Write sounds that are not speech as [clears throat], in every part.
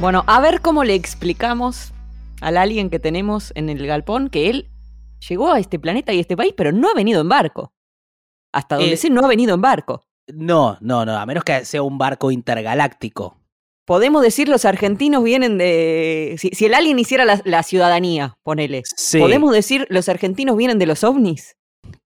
Bueno, a ver cómo le explicamos al alien que tenemos en el galpón que él llegó a este planeta y a este país, pero no ha venido en barco. Hasta donde Eh, sé, no ha venido en barco. No, no, no, a menos que sea un barco intergaláctico. Podemos decir los argentinos vienen de... Si, si el alien hiciera la, la ciudadanía, ponele. Sí. ¿Podemos decir los argentinos vienen de los ovnis?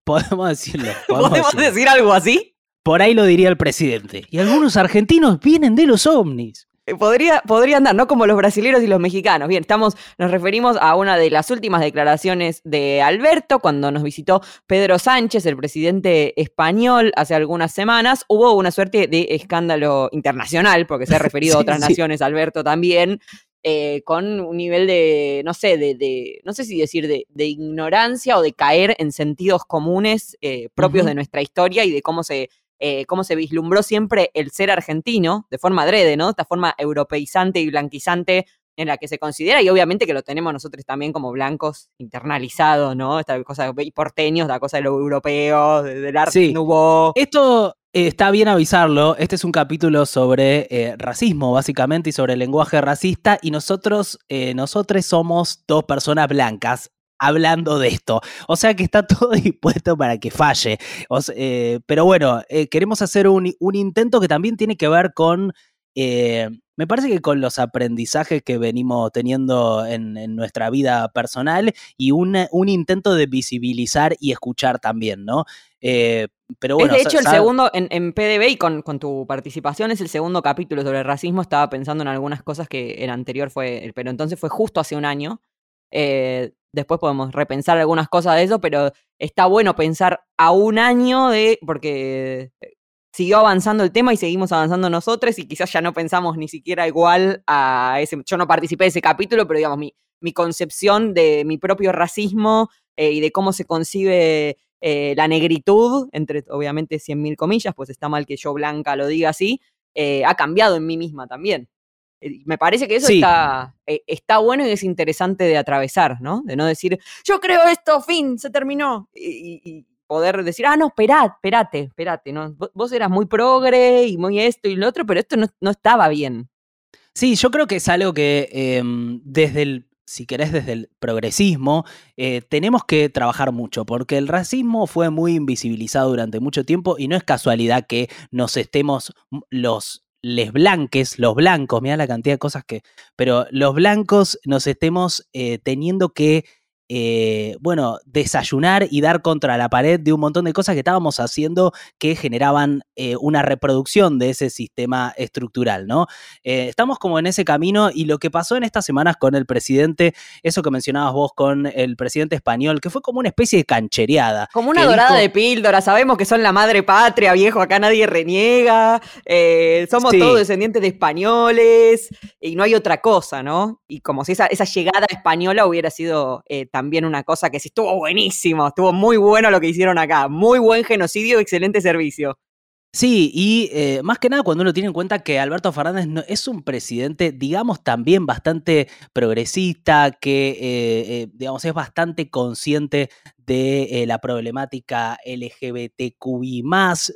Podemos decirlo. [laughs] ¿Podemos, decirlo. decir algo así? Por ahí lo diría el presidente. Y algunos argentinos vienen de los ovnis. Eh, Podría, podría andar, no como los brasileños y los mexicanos. Bien, estamos, nos referimos a una de las últimas declaraciones de Alberto cuando nos visitó Pedro Sánchez, el presidente español, hace algunas semanas. Hubo una suerte de escándalo internacional, porque se ha [laughs] referido a otras sí. naciones, Alberto también, eh, con un nivel de, no sé, de, de- no sé si decir de, de ignorancia o de caer en sentidos comunes eh, propios de nuestra historia y de cómo se eh, cómo se vislumbró siempre el ser argentino, de forma adrede, ¿no? Esta forma europeizante y blanquizante en la que se considera, y obviamente que lo tenemos nosotros también como blancos internalizado, ¿no? Esta cosa y porteños, la cosa de lo europeo, de- del arte Sí. nouveau. Esto eh, está bien avisarlo. Este es un capítulo sobre eh, racismo, básicamente, y sobre el lenguaje racista. Y nosotros, eh, nosotros somos dos personas blancas hablando de esto. O sea que está [laughs] todo dispuesto para que falle. O eh, pero bueno, eh, queremos hacer un, un intento que también tiene que ver con. eh, me parece que con los aprendizajes que venimos teniendo en, en nuestra vida personal y una- un intento de visibilizar y escuchar también, ¿no? Eh, pero bueno, es de hecho el segundo, en, en PDB y con, con tu participación, es el segundo capítulo sobre el racismo. Estaba pensando en algunas cosas que el anterior fue, pero entonces fue justo hace un año. Eh, después podemos repensar algunas cosas de eso, pero está bueno pensar a un año de, porque siguió avanzando el tema y seguimos avanzando nosotros y quizás ya no pensamos ni siquiera igual a ese, yo no participé de ese capítulo, pero digamos, mi, mi concepción de mi propio racismo eh, y de cómo se concibe eh, la negritud, entre obviamente 100.000 comillas, pues está mal que yo blanca lo diga así, eh, ha cambiado en mí misma también. Eh, Me parece que eso Sí. está, eh, está bueno y es interesante de atravesar, ¿no? De no decir, yo creo esto, fin, se terminó. Y, poder decir, ah, no, esperad, esperate, esperate, ¿no? Vos, eras muy progre y muy esto y lo otro, pero esto no, no estaba bien. Sí, yo creo que es algo que em, desde el, si querés, desde el progresismo, eh, tenemos que trabajar mucho, porque el racismo fue muy invisibilizado durante mucho tiempo y no es casualidad que nos estemos los les blanques, los blancos, mira la cantidad de cosas que, pero los blancos nos estemos eh, teniendo que, eh, bueno, desayunar y dar contra la pared de un montón de cosas que estábamos haciendo que generaban eh, una reproducción de ese sistema estructural, ¿no? Eh, estamos como en ese camino y lo que pasó en estas semanas con el presidente, eso que mencionabas vos con el presidente español, que fue como una especie de canchereada. Como una dorada dijo- de píldora, sabemos que son la madre patria, viejo, acá nadie reniega, somos Sí. todos descendientes de españoles y no hay otra cosa, ¿no? Y como si esa, esa llegada española hubiera sido también una cosa que sí estuvo buenísimo, estuvo muy bueno lo que hicieron acá, muy buen genocidio, excelente servicio. Sí, y eh, más que nada cuando uno tiene en cuenta que Alberto Fernández no- es un presidente, digamos, también bastante progresista, que, eh, eh, digamos, es bastante consciente de eh, la problemática LGBTQI+,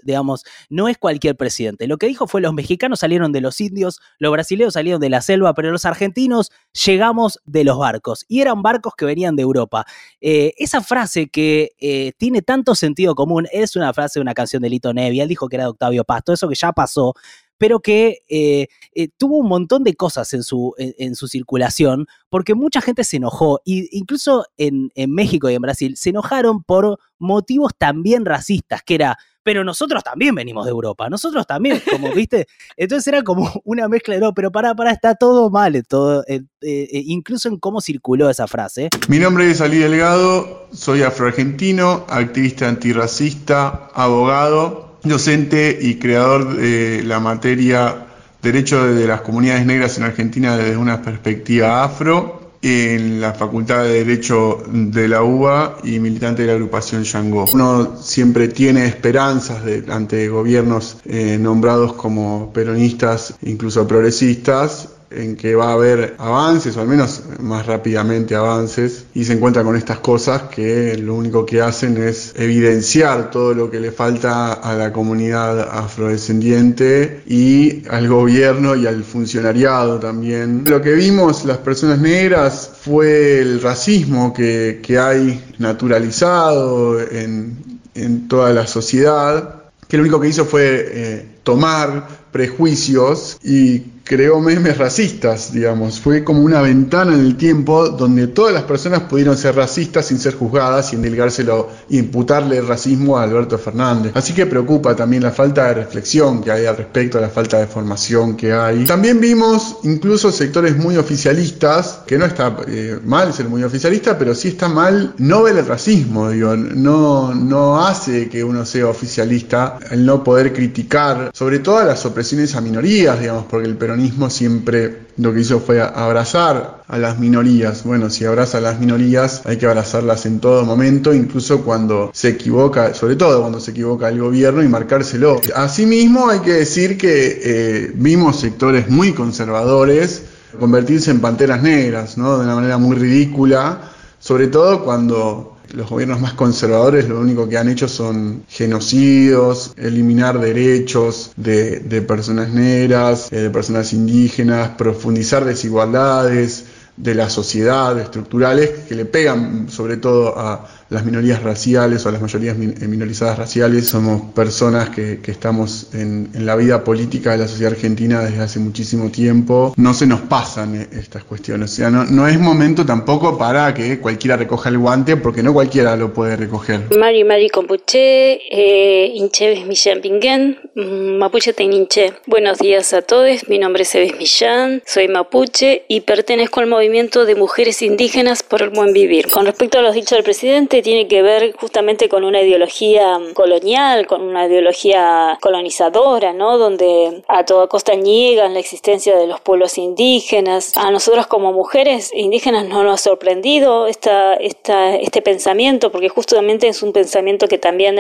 digamos, no es cualquier presidente. Lo que dijo fue los mexicanos salieron de los indios, los brasileños salieron de la selva, pero los argentinos llegamos de los barcos, y eran barcos que venían de Europa. Eh, esa frase que eh, tiene tanto sentido común es una frase de una canción de Lito Nevi. Él dijo que era de Octavio Pasto, eso que ya pasó, pero que eh, eh, tuvo un montón de cosas en su, en, en su circulación, porque mucha gente se enojó, y incluso en, en México y en Brasil, se enojaron por motivos también racistas, que era, pero nosotros también venimos de Europa, nosotros también, como viste, [laughs] entonces era como una mezcla de, no, pero para, para, está todo mal, todo, eh, eh, incluso en cómo circuló esa frase. Mi nombre es Ali Delgado, soy afroargentino, activista antirracista, abogado, docente y creador de la materia Derecho de las Comunidades Negras en Argentina desde una perspectiva afro en la Facultad de Derecho de la UBA y militante de la agrupación Yango. Uno siempre tiene esperanzas ante gobiernos eh, nombrados como peronistas, incluso progresistas, en que va a haber avances, o al menos más rápidamente avances, y se encuentra con estas cosas que lo único que hacen es evidenciar todo lo que le falta a la comunidad afrodescendiente y al gobierno y al funcionariado también. Lo que vimos las personas negras fue el racismo que, que hay naturalizado en, en toda la sociedad, que lo único que hizo fue eh, tomar prejuicios y creó memes racistas, digamos. Fue como una ventana en el tiempo donde todas las personas pudieron ser racistas sin ser juzgadas y endilgárselo, imputarle racismo a Alberto Fernández. Así que preocupa también la falta de reflexión que hay al respecto, la falta de formación que hay. También vimos incluso sectores muy oficialistas, que no está eh, mal ser muy oficialista, pero sí está mal no ver el racismo, digo, no, no hace que uno sea oficialista el no poder criticar, sobre todo las opresiones a minorías, digamos, porque el peronismo siempre lo que hizo fue abrazar a las minorías. Bueno, si abraza a las minorías hay que abrazarlas en todo momento, incluso cuando se equivoca, sobre todo cuando se equivoca el gobierno y marcárselo. Asimismo hay que decir que eh, vimos sectores muy conservadores convertirse en panteras negras, ¿no? De una manera muy ridícula, sobre todo cuando los gobiernos más conservadores lo único que han hecho son genocidios, eliminar derechos de, personas negras, eh, de personas indígenas, profundizar desigualdades de la sociedad, estructurales, que le pegan sobre todo a, las minorías raciales o las mayorías eh, minorizadas raciales. Somos personas que, estamos en, la vida política de la sociedad argentina desde hace muchísimo tiempo. No se nos pasan eh, estas cuestiones. O sea, no, no es momento tampoco para que cualquiera recoja el guante, porque no cualquiera lo puede recoger. Mari Mari Compuche, eh, Incheves Millán Pinguen, mm, Mapuche Teninche. Buenos días a todos, mi nombre es Eves Millán, soy mapuche y pertenezco al movimiento de mujeres indígenas por el buen vivir. Con respecto a los dichos del presidente, tiene que ver justamente con una ideología colonial, con una ideología colonizadora, ¿no? Donde a toda costa niegan la existencia de los pueblos indígenas. A nosotros como mujeres indígenas no nos ha sorprendido esta, esta, este pensamiento, porque justamente es un pensamiento que también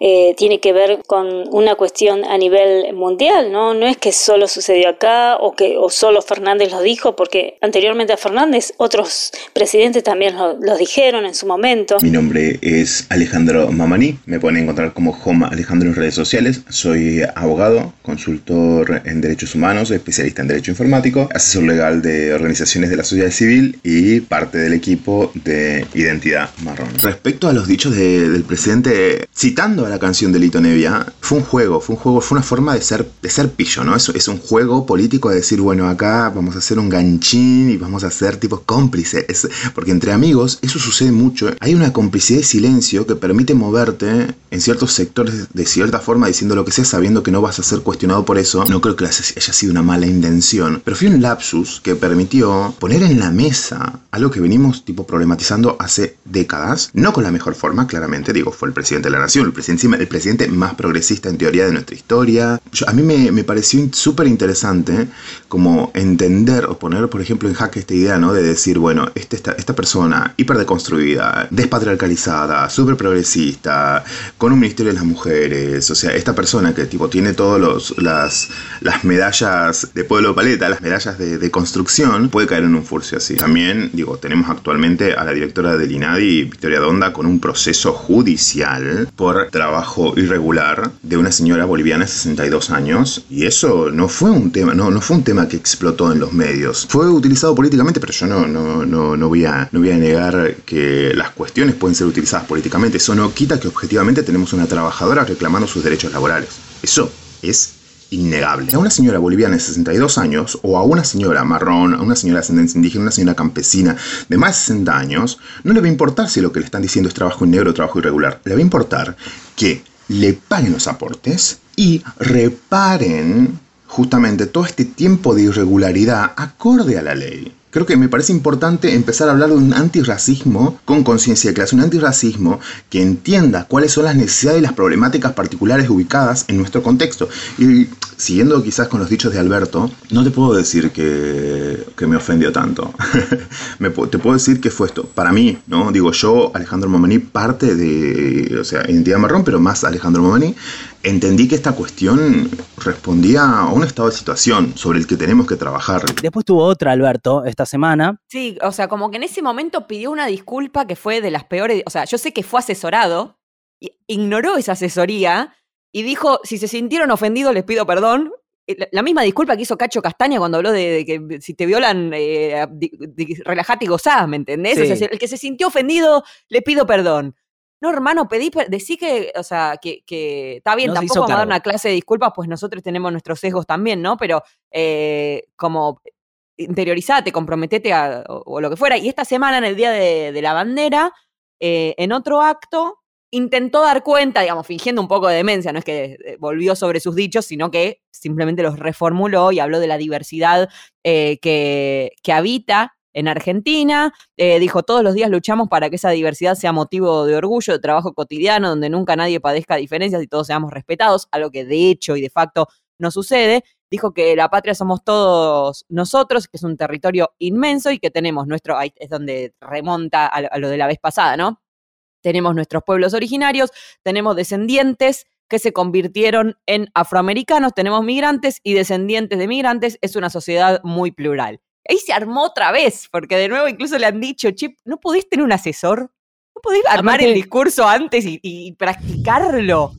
eh, tiene que ver con una cuestión a nivel mundial, ¿no? No es que solo sucedió acá o que o solo Fernández lo dijo, porque anteriormente a Fernández otros presidentes también lo, lo dijeron en su momento mi nombre es Alejandro Mamani, me pueden encontrar como Home Alejandro en redes sociales. Soy abogado, consultor en derechos humanos, especialista en derecho informático, asesor legal de organizaciones de la sociedad civil y parte del equipo de Identidad Marrón. Respecto a los dichos del presidente, citando a la canción de Lito Nevia, fue un juego, fue un juego, fue una forma de ser, de ser pillo, ¿no? Es, es un juego político de decir, bueno, acá vamos a hacer un ganchín y vamos a ser tipo cómplices, porque entre amigos eso sucede mucho. Hay una complicidad de silencio que permite moverte en ciertos sectores de cierta forma diciendo lo que sea sabiendo que no vas a ser cuestionado por eso. No creo que haya sido una mala intención, pero fue un lapsus que permitió poner en la mesa algo que venimos tipo problematizando hace décadas, no con la mejor forma, claramente, digo, fue el presidente de la nación, el presidente, el presidente más progresista en teoría de nuestra historia. a mí me, me pareció súper interesante como entender o poner, por ejemplo, en jaque esta idea, ¿no? De decir, bueno, este, esta, esta persona hiperdeconstruida, despatriarcalizada, súper progresista, con un ministerio de las mujeres, o sea, esta persona que tipo tiene todas las, las medallas de pueblo paleta, las medallas de, construcción, puede caer en un furcio así. También, digo, tenemos actualmente a la directora del INADI, Victoria Donda, con un proceso judicial por trabajo irregular de una señora boliviana de 62 años, y eso no fue un tema, no, no fue un tema que explotó en los medios. Fue utilizado políticamente, pero yo no, no, no, no, voy, a, no voy a negar que las cuestiones pueden ser utilizadas políticamente. Eso no quita que objetivamente tenemos una trabajadora reclamando sus derechos laborales. Eso es innegable. A una señora boliviana de 62 años o a una señora marrón, a una señora de ascendencia indígena, una señora campesina de más de 60 años, no le va a importar si lo que le están diciendo es trabajo en negro o trabajo irregular. Le va a importar que le paguen los aportes y reparen justamente todo este tiempo de irregularidad acorde a la ley creo que me parece importante empezar a hablar de un antirracismo con conciencia de clase, un antirracismo que entienda cuáles son las necesidades y las problemáticas particulares ubicadas en nuestro contexto. Y siguiendo quizás con los dichos de Alberto, no te puedo decir que, que me ofendió tanto. [laughs] me, te puedo decir que fue esto. Para mí, ¿no? Digo, yo, Alejandro Mamani, parte de, o sea, identidad marrón, pero más Alejandro Mamani, entendí que esta cuestión respondía a un estado de situación sobre el que tenemos que trabajar. Después tuvo otra, Alberto, esta semana. Sí, o sea, como que en ese momento pidió una disculpa que fue de las peores, o sea, yo sé que fue asesorado, ignoró esa asesoría y dijo, si se sintieron ofendidos les pido perdón. Eh, la misma disculpa que hizo Cacho Castaña cuando habló de, que si te violan, eh, relajate y gozás, ¿me entendés? el que se sintió ofendido, le pido perdón. No, hermano, pedí, decí que, o sea, que, está bien, tampoco vamos a dar una clase de disculpas, pues nosotros tenemos nuestros sesgos también, ¿no? Pero eh, como interiorizate, comprometete a, o, lo que fuera. Y esta semana, en el Día de, la Bandera, eh, en otro acto, intentó dar cuenta, digamos, fingiendo un poco de demencia, no es que eh, volvió sobre sus dichos, sino que simplemente los reformuló y habló de la diversidad que, que habita en Argentina. Eh, dijo, todos los días luchamos para que esa diversidad sea motivo de orgullo, de trabajo cotidiano, donde nunca nadie padezca diferencias y todos seamos respetados, algo que de hecho y de facto no sucede. Dijo que la patria somos todos nosotros, que es un territorio inmenso y que tenemos nuestro, es donde remonta a lo de la vez pasada, ¿no? Tenemos nuestros pueblos originarios, tenemos descendientes que se convirtieron en afroamericanos, tenemos migrantes y descendientes de migrantes, es una sociedad muy plural. Ahí se armó otra vez, porque de nuevo incluso le han dicho, Chip, ¿no podés tener un asesor? ¿No podés armar el discurso antes y, practicarlo?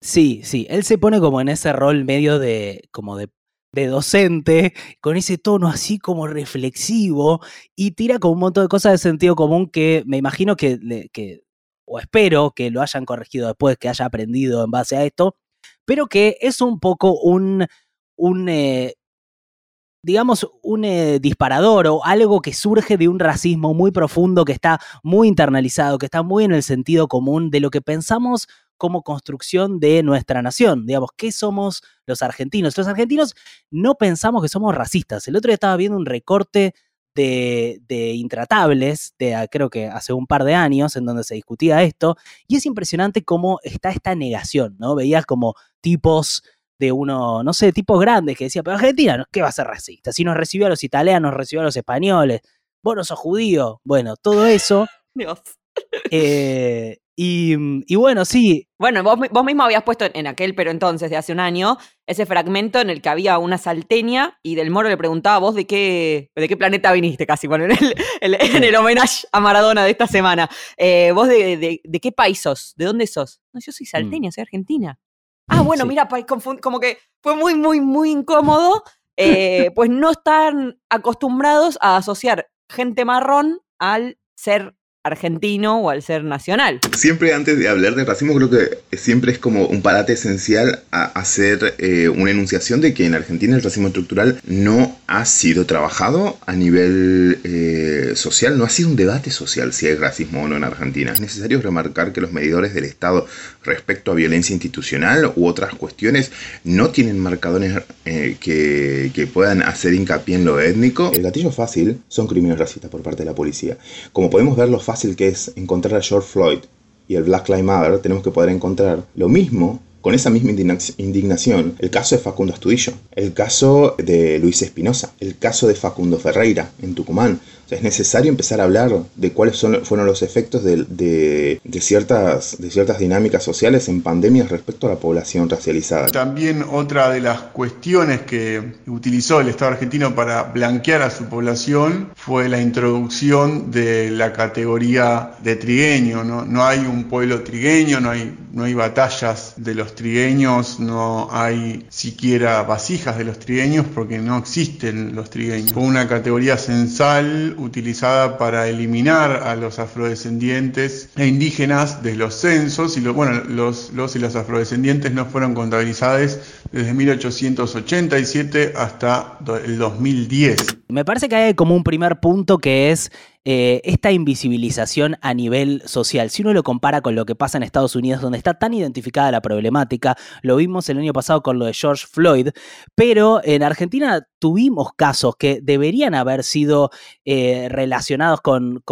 Sí, sí, él se pone como en ese rol medio de, como de, de docente, con ese tono así como reflexivo, y tira como un montón de cosas de sentido común que me imagino que, que o espero que lo hayan corregido después, que haya aprendido en base a esto, pero que es un poco un, un, eh, digamos, un eh, disparador o algo que surge de un racismo muy profundo, que está muy internalizado, que está muy en el sentido común de lo que pensamos como construcción de nuestra nación. Digamos, ¿qué somos los argentinos? Los argentinos no pensamos que somos racistas. El otro día estaba viendo un recorte de, de, Intratables, de ah, creo que hace un par de años, en donde se discutía esto, y es impresionante cómo está esta negación, ¿no? Veías como tipos de uno, no sé, tipos grandes que decía, pero Argentina, ¿qué va a ser racista? Si nos recibió a los italianos, recibió a los españoles, vos no sos judío, bueno, todo eso. [laughs] Dios. Eh, y, bueno, sí. Bueno, vos, mismo habías puesto en aquel, pero entonces, de hace un año, ese fragmento en el que había una salteña y Del Moro le preguntaba a vos de qué, de qué planeta viniste, casi, bueno, en el, [laughs] en el homenaje a Maradona de esta semana. Eh, ¿Vos de, de, qué país sos? ¿De dónde sos? No, yo soy mm. salteña, soy argentina. Ah, bueno, mira, como que fue muy, muy, muy incómodo, eh, [laughs] pues no están acostumbrados a asociar gente marrón al ser argentino o al ser nacional. Siempre antes de hablar de racismo creo que siempre es como un parate esencial hacer eh, una enunciación de que en Argentina el racismo estructural no ha sido trabajado a nivel eh, social, no ha sido un debate social si hay racismo o no en Argentina. Es necesario remarcar que los medidores del Estado respecto a violencia institucional u otras cuestiones no tienen marcadores eh, que, que puedan hacer hincapié en lo étnico. El gatillo fácil son crímenes racistas por parte de la policía. Como podemos ver, los fácil que es encontrar a George Floyd y el Black Lives Matter, tenemos que poder encontrar lo mismo con esa misma indignación, el caso de Facundo Astudillo, el caso de Luis Espinosa, el caso de Facundo Ferreira en Tucumán, es necesario empezar a hablar de cuáles fueron los efectos de, ciertas, dinámicas sociales en pandemias respecto a la población racializada. También otra de las cuestiones que utilizó el Estado argentino para blanquear a su población fue la introducción de la categoría de trigueño. No, hay un pueblo trigueño, no hay, no hay batallas de los trigueños, no hay siquiera vasijas de los trigueños porque no existen los trigueños. Fue una categoría censal utilizada para eliminar a los afrodescendientes e indígenas de los censos y bueno, los, los y las afrodescendientes no fueron contabilizados desde 1887 hasta el 2010. Me parece que hay como un primer punto que es eh, esta invisibilización a nivel social. Si uno lo compara con lo que pasa en Estados Unidos, donde está tan identificada la problemática, lo vimos el año pasado con lo de George Floyd, pero en Argentina tuvimos casos que deberían haber sido eh, relacionados con,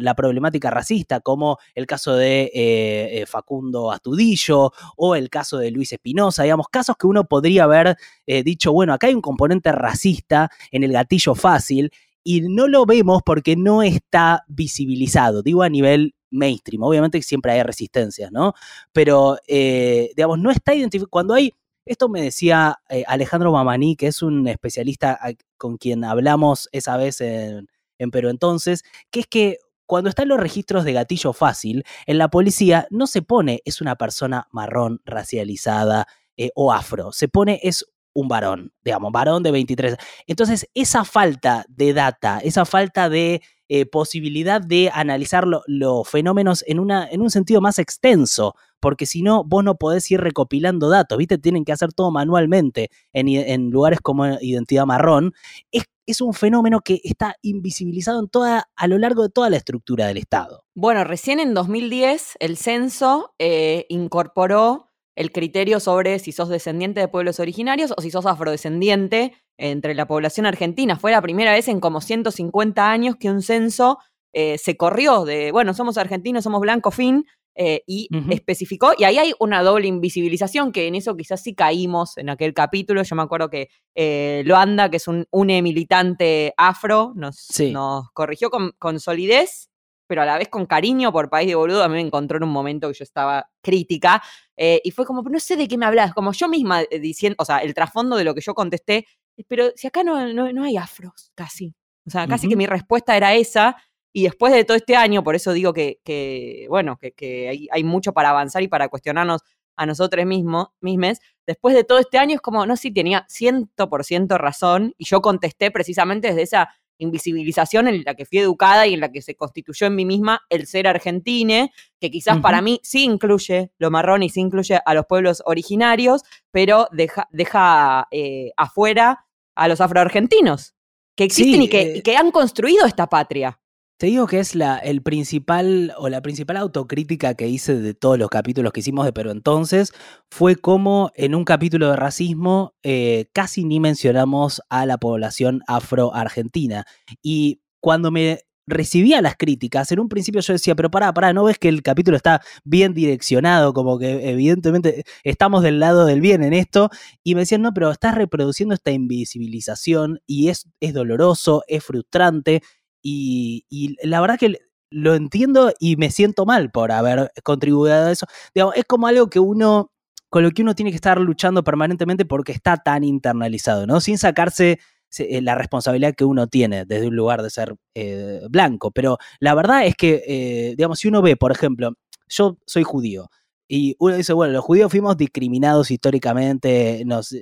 la problemática racista, como el caso de eh, Facundo Astudillo o el caso de Luis Espinosa, digamos, casos que uno podría haber dicho, bueno, acá hay un componente racista en el gatillo fácil y no lo vemos porque no está visibilizado, digo a nivel mainstream, obviamente siempre hay resistencias, ¿no? Pero, eh, digamos, no está identificado, cuando hay, esto me decía eh, Alejandro Mamani, que es un especialista con quien hablamos esa vez en, en Perú entonces, que es que cuando están los registros de gatillo fácil, en la policía no se pone es una persona marrón, racializada eh, o afro, se pone es un varón, digamos, varón de 23. Entonces, esa falta de data, esa falta de eh, posibilidad de analizar los fenómenos en, una, en un sentido más extenso, porque si no, vos no podés ir recopilando datos, ¿viste? Tienen que hacer todo manualmente en, lugares como Identidad Marrón. Es, es, un fenómeno que está invisibilizado en toda, a lo largo de toda la estructura del Estado. Bueno, recién en 2010 el censo eh, incorporó el criterio sobre si sos descendiente de pueblos originarios o si sos afrodescendiente entre la población argentina. Fue la primera vez en como 150 años que un censo eh, se corrió de, bueno, somos argentinos, somos blanco, fin, eh, y especificó, y ahí hay una doble invisibilización, que en eso quizás sí caímos en aquel capítulo. Yo me acuerdo que eh, Loanda, que es un une militante afro, nos, nos corrigió con, con solidez pero a la vez con cariño por País de Boludo, a mí me encontró en un momento que yo estaba crítica, eh, y fue como, no sé de qué me hablas, como yo misma eh, diciendo, o sea, el trasfondo de lo que yo contesté, pero si acá no, no, hay afros, casi. O sea, casi que mi respuesta era esa, y después de todo este año, por eso digo que, que bueno, que, que hay, hay, mucho para avanzar y para cuestionarnos a nosotros mismos, mismes, después de todo este año es como, no, sí, tenía 100% razón, y yo contesté precisamente desde esa invisibilización en la que fui educada y en la que se constituyó en mí misma el ser argentine, que quizás para mí sí incluye lo marrón y sí incluye a los pueblos originarios, pero deja, deja eh, afuera a los afroargentinos, que existen y, que, y, eh que, han construido esta patria. Te digo que es la, el principal o la principal autocrítica que hice de todos los capítulos que hicimos de Pero entonces fue como en un capítulo de racismo eh, casi ni mencionamos a la población afro-argentina. Y cuando me recibía las críticas, en un principio yo decía, pero pará, pará, ¿no ves que el capítulo está bien direccionado? Como que evidentemente estamos del lado del bien en esto. Y me decían, no, pero estás reproduciendo esta invisibilización y es, es doloroso, es frustrante. Y, la verdad que lo entiendo y me siento mal por haber contribuido a eso. es como algo que uno, con lo que uno tiene que estar luchando permanentemente porque está tan internalizado, ¿no? Sin sacarse eh, la responsabilidad que uno tiene desde un lugar de ser eh, blanco. Pero la verdad es que, eh, digamos, si uno ve, por ejemplo, yo soy judío y uno dice, bueno, los judíos fuimos discriminados históricamente, nos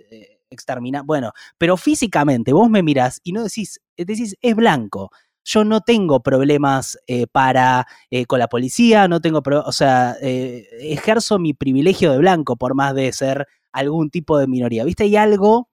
exterminaron, bueno, pero físicamente vos me mirás y no decís, decís, es blanco yo no tengo problemas eh, para eh, con la policía, no tengo, o sea, eh, ejerzo mi privilegio de blanco por más de ser algún tipo de minoría. ¿Viste? Hay algo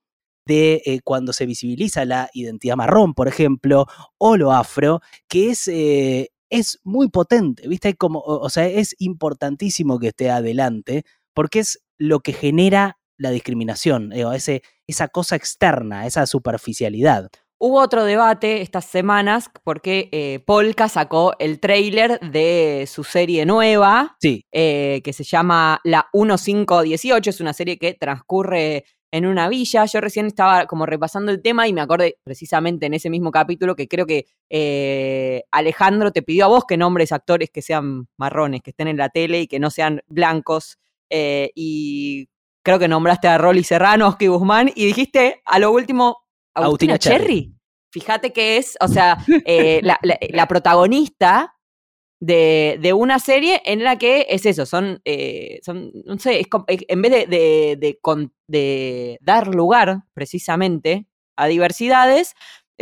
de cuando se visibiliza la identidad marrón, por ejemplo, o lo afro, que es, es muy potente, ¿viste? Como, es importantísimo que esté adelante porque es lo que genera la discriminación, ese, esa cosa externa, esa superficialidad. Hubo otro debate estas semanas porque eh, Polka sacó el trailer de su serie nueva, sí. Eh, que se llama La 1518, es una serie que transcurre en una villa. Yo recién estaba como repasando el tema y me acordé precisamente en ese mismo capítulo que creo que eh, Alejandro te pidió a vos que nombres actores que sean marrones, que estén en la tele y que no sean blancos. y creo que nombraste a Rolly Serrano, Oski Guzmán, y dijiste a lo último Agustina, Cherry. Fíjate que es, o sea, eh, la, protagonista de, una serie en la que es eso, son, eh, son no sé, es, en vez de, de, dar lugar precisamente a diversidades,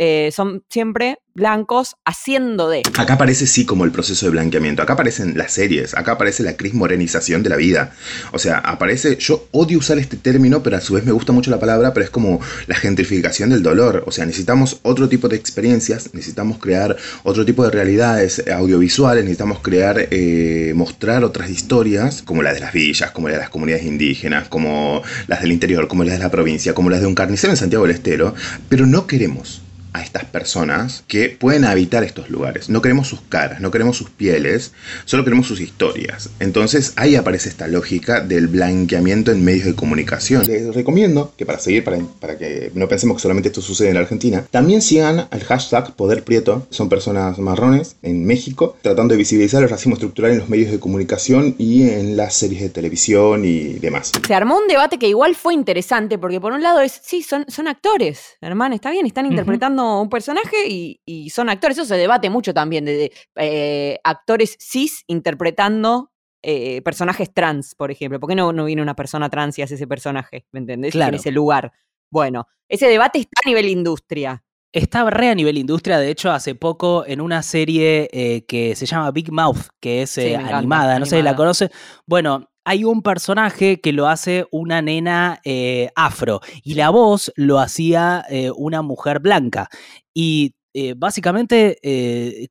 eh, son siempre blancos haciendo de. Acá aparece sí como el proceso de blanqueamiento, acá aparecen las series, acá aparece la cris morenización de la vida. O sea, aparece, yo odio usar este término, pero a su vez me gusta mucho la palabra, pero es como la gentrificación del dolor. O sea, necesitamos otro tipo de experiencias, necesitamos crear otro tipo de realidades audiovisuales, necesitamos crear, eh, mostrar otras historias, como las de las villas, como las de las comunidades indígenas, como las del interior, como las de la provincia, como las de un carnicero en Santiago del Estero, pero no queremos a estas personas que pueden habitar estos lugares. No queremos sus caras, no queremos sus pieles, solo queremos sus historias. Entonces ahí aparece esta lógica del blanqueamiento en medios de comunicación. Les recomiendo que para seguir, para, para que no pensemos que solamente esto sucede en la Argentina, también sigan el hashtag Poder Prieto. Son personas marrones en México, tratando de visibilizar el racismo estructural en los medios de comunicación y en las series de televisión y demás. Se armó un debate que igual fue interesante, porque por un lado es, sí, son, son actores, hermano, está bien, están interpretando un personaje y, son actores. Eso se debate mucho también, de, eh, actores cis interpretando eh, personajes trans, por ejemplo. ¿Por qué no, no viene una persona trans y hace ese personaje? ¿Me entendés? En ese lugar. Bueno, ese debate está a nivel industria. Está re a nivel industria, de hecho, hace poco en una serie eh, que se llama Big Mouth, que es animada, no sé si la conoce. Bueno, hay un personaje que lo hace una nena eh, afro y la voz lo hacía eh, una mujer blanca. Y eh, básicamente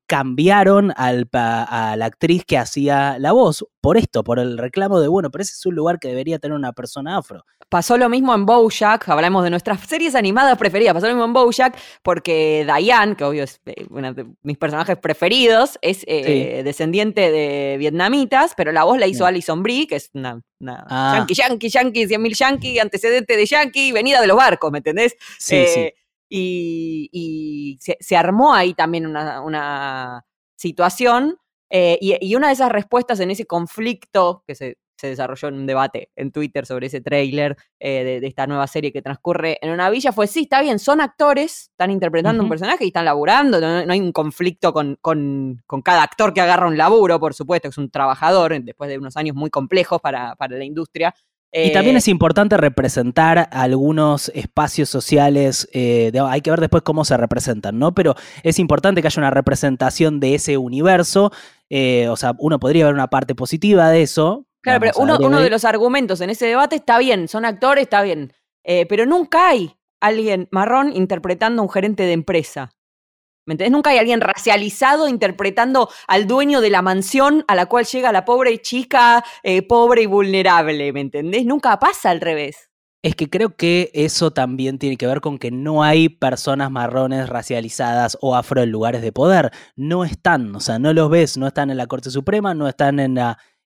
cambiaron a la actriz que hacía la voz por esto, por el reclamo de, bueno, pero ese es un lugar que debería tener una persona afro. Pasó lo mismo en Bojack, hablamos de nuestras series animadas preferidas, pasó lo mismo en Bojack porque Diane, que obvio es eh, uno de mis personajes preferidos, es eh, descendiente de vietnamitas, pero la voz la hizo Alison Brie, que es una, ah. yankee, yankee, yankee, 100.000 yankee, antecedente de yankee, venida de los barcos, ¿me entendés? Sí, sí. Eh, y, se, armó ahí también una, situación y, una de esas respuestas en ese conflicto que se se desarrolló en un debate en Twitter sobre ese tráiler eh, de, esta nueva serie que transcurre en una villa, fue sí, está bien, son actores, están interpretando un personaje y están laburando, no, hay un conflicto con, con, cada actor que agarra un laburo, por supuesto, es un trabajador después de unos años muy complejos para, para la industria. Y también eh, es importante representar algunos espacios sociales, eh, hay que ver después cómo se representan, ¿no? Pero es importante que haya una representación de ese universo, o sea, uno podría ver una parte positiva de eso, Claro, pero uno, de los argumentos en ese debate está bien, son actores, está bien. Eh, pero nunca hay alguien marrón interpretando a un gerente de empresa. ¿Me entendés? Nunca hay alguien racializado interpretando al dueño de la mansión a la cual llega la pobre chica, eh, pobre y vulnerable. ¿Me entendés? Nunca pasa al revés. Es que creo que eso también tiene que ver con que no hay personas marrones racializadas o afro en lugares de poder. No están, o sea, no los ves, no están en la Corte Suprema, no están en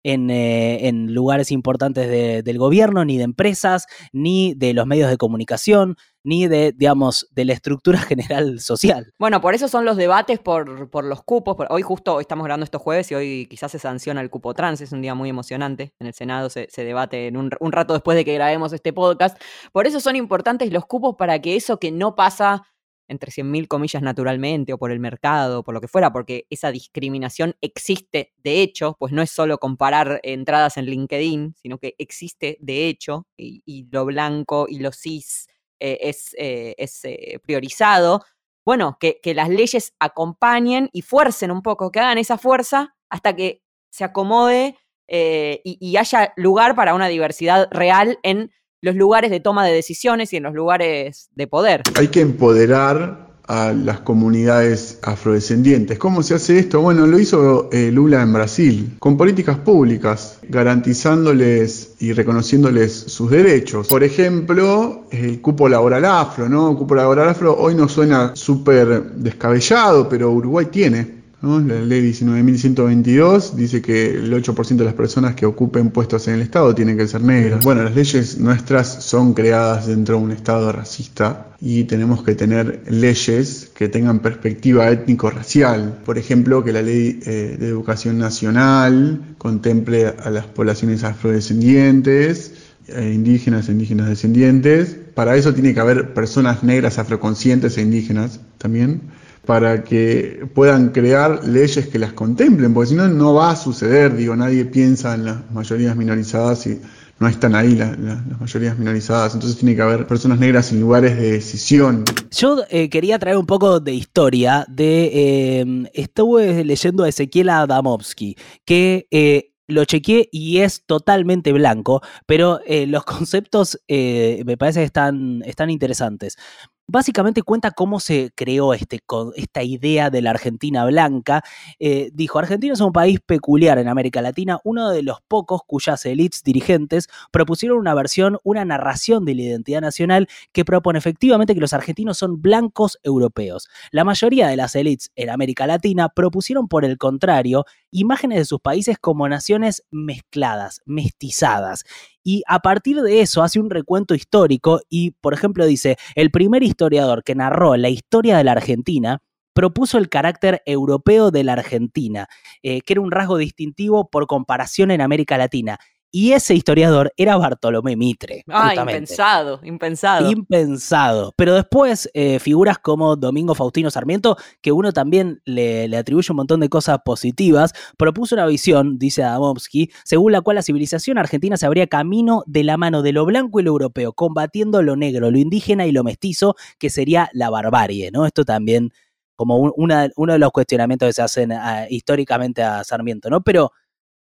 eh, en, lugares importantes del gobierno, ni de empresas, ni de los medios de comunicación, ni de, digamos, de la estructura [laughs] general social. Bueno, por eso son los debates por, por los cupos. hoy justo estamos grabando estos jueves y hoy quizás se sanciona el cupo trans, es un día muy emocionante. En el Senado se, debate en un, un rato después de que grabemos este podcast. Por eso son importantes los cupos para que eso que no pasa entre 100.000 comillas naturalmente o por el mercado, por lo que fuera, porque esa discriminación existe de hecho, pues no es solo comparar entradas en LinkedIn, sino que existe de hecho y, lo blanco y lo cis eh, es, eh, es eh, priorizado. Bueno, que, las leyes acompañen y fuercen un poco, que hagan esa fuerza hasta que se acomode y haya lugar para una diversidad real en los lugares de toma de decisiones y en los lugares de poder. Hay que empoderar a las comunidades afrodescendientes. ¿Cómo se hace esto? Bueno, lo hizo eh, Lula en Brasil, con políticas públicas, garantizándoles y reconociéndoles sus derechos. Por ejemplo, el cupo laboral afro, ¿no? El cupo laboral afro hoy no suena súper descabellado, pero Uruguay tiene la ley 19.122 dice que el 8% de las personas que ocupen puestos en el Estado tienen que ser negras. Bueno, las leyes nuestras son creadas dentro de un Estado racista y tenemos que tener leyes que tengan perspectiva étnico-racial. Por ejemplo, que la ley eh, de educación nacional contemple a las poblaciones afrodescendientes, eh, indígenas e indígenas descendientes. Para eso tiene que haber personas negras afroconscientes e indígenas también para que puedan crear leyes que las contemplen, porque si no, no va a suceder, digo, nadie piensa en las mayorías minorizadas y no están ahí las mayorías minorizadas. Entonces tiene que haber personas negras en lugares de decisión. Yo eh, quería traer un poco de historia de... Eh, estuve leyendo a Ezequiel Adamovsky, que... Eh, lo chequeé y es totalmente blanco, pero los conceptos me parece que están, están interesantes. Básicamente cuenta cómo se creó este, esta idea de la Argentina blanca. Eh, dijo, Argentina es un país peculiar en América Latina, uno de los pocos cuyas élites dirigentes propusieron una versión, una narración de la identidad nacional que propone efectivamente que los argentinos son blancos europeos. La mayoría de las élites en América Latina propusieron, por el contrario, imágenes de sus países como naciones mezcladas, mestizadas. Y a partir de eso hace un recuento histórico y, por ejemplo, dice, el primer historiador que narró la historia de la Argentina propuso el carácter europeo de la Argentina, eh, que era un rasgo distintivo por comparación en América Latina. Y ese historiador era Bartolomé Mitre. Ah, impensado, impensado. Impensado. Pero después, eh, figuras como Domingo Faustino Sarmiento, que uno también le, atribuye un montón de cosas positivas, propuso una visión, dice Adamovsky, según la cual la civilización argentina se abría camino de la mano de lo blanco y lo europeo, combatiendo lo negro, lo indígena y lo mestizo, que sería la barbarie, ¿no? Esto también como uno de los cuestionamientos que se hacen ah, históricamente a Sarmiento, ¿no? Pero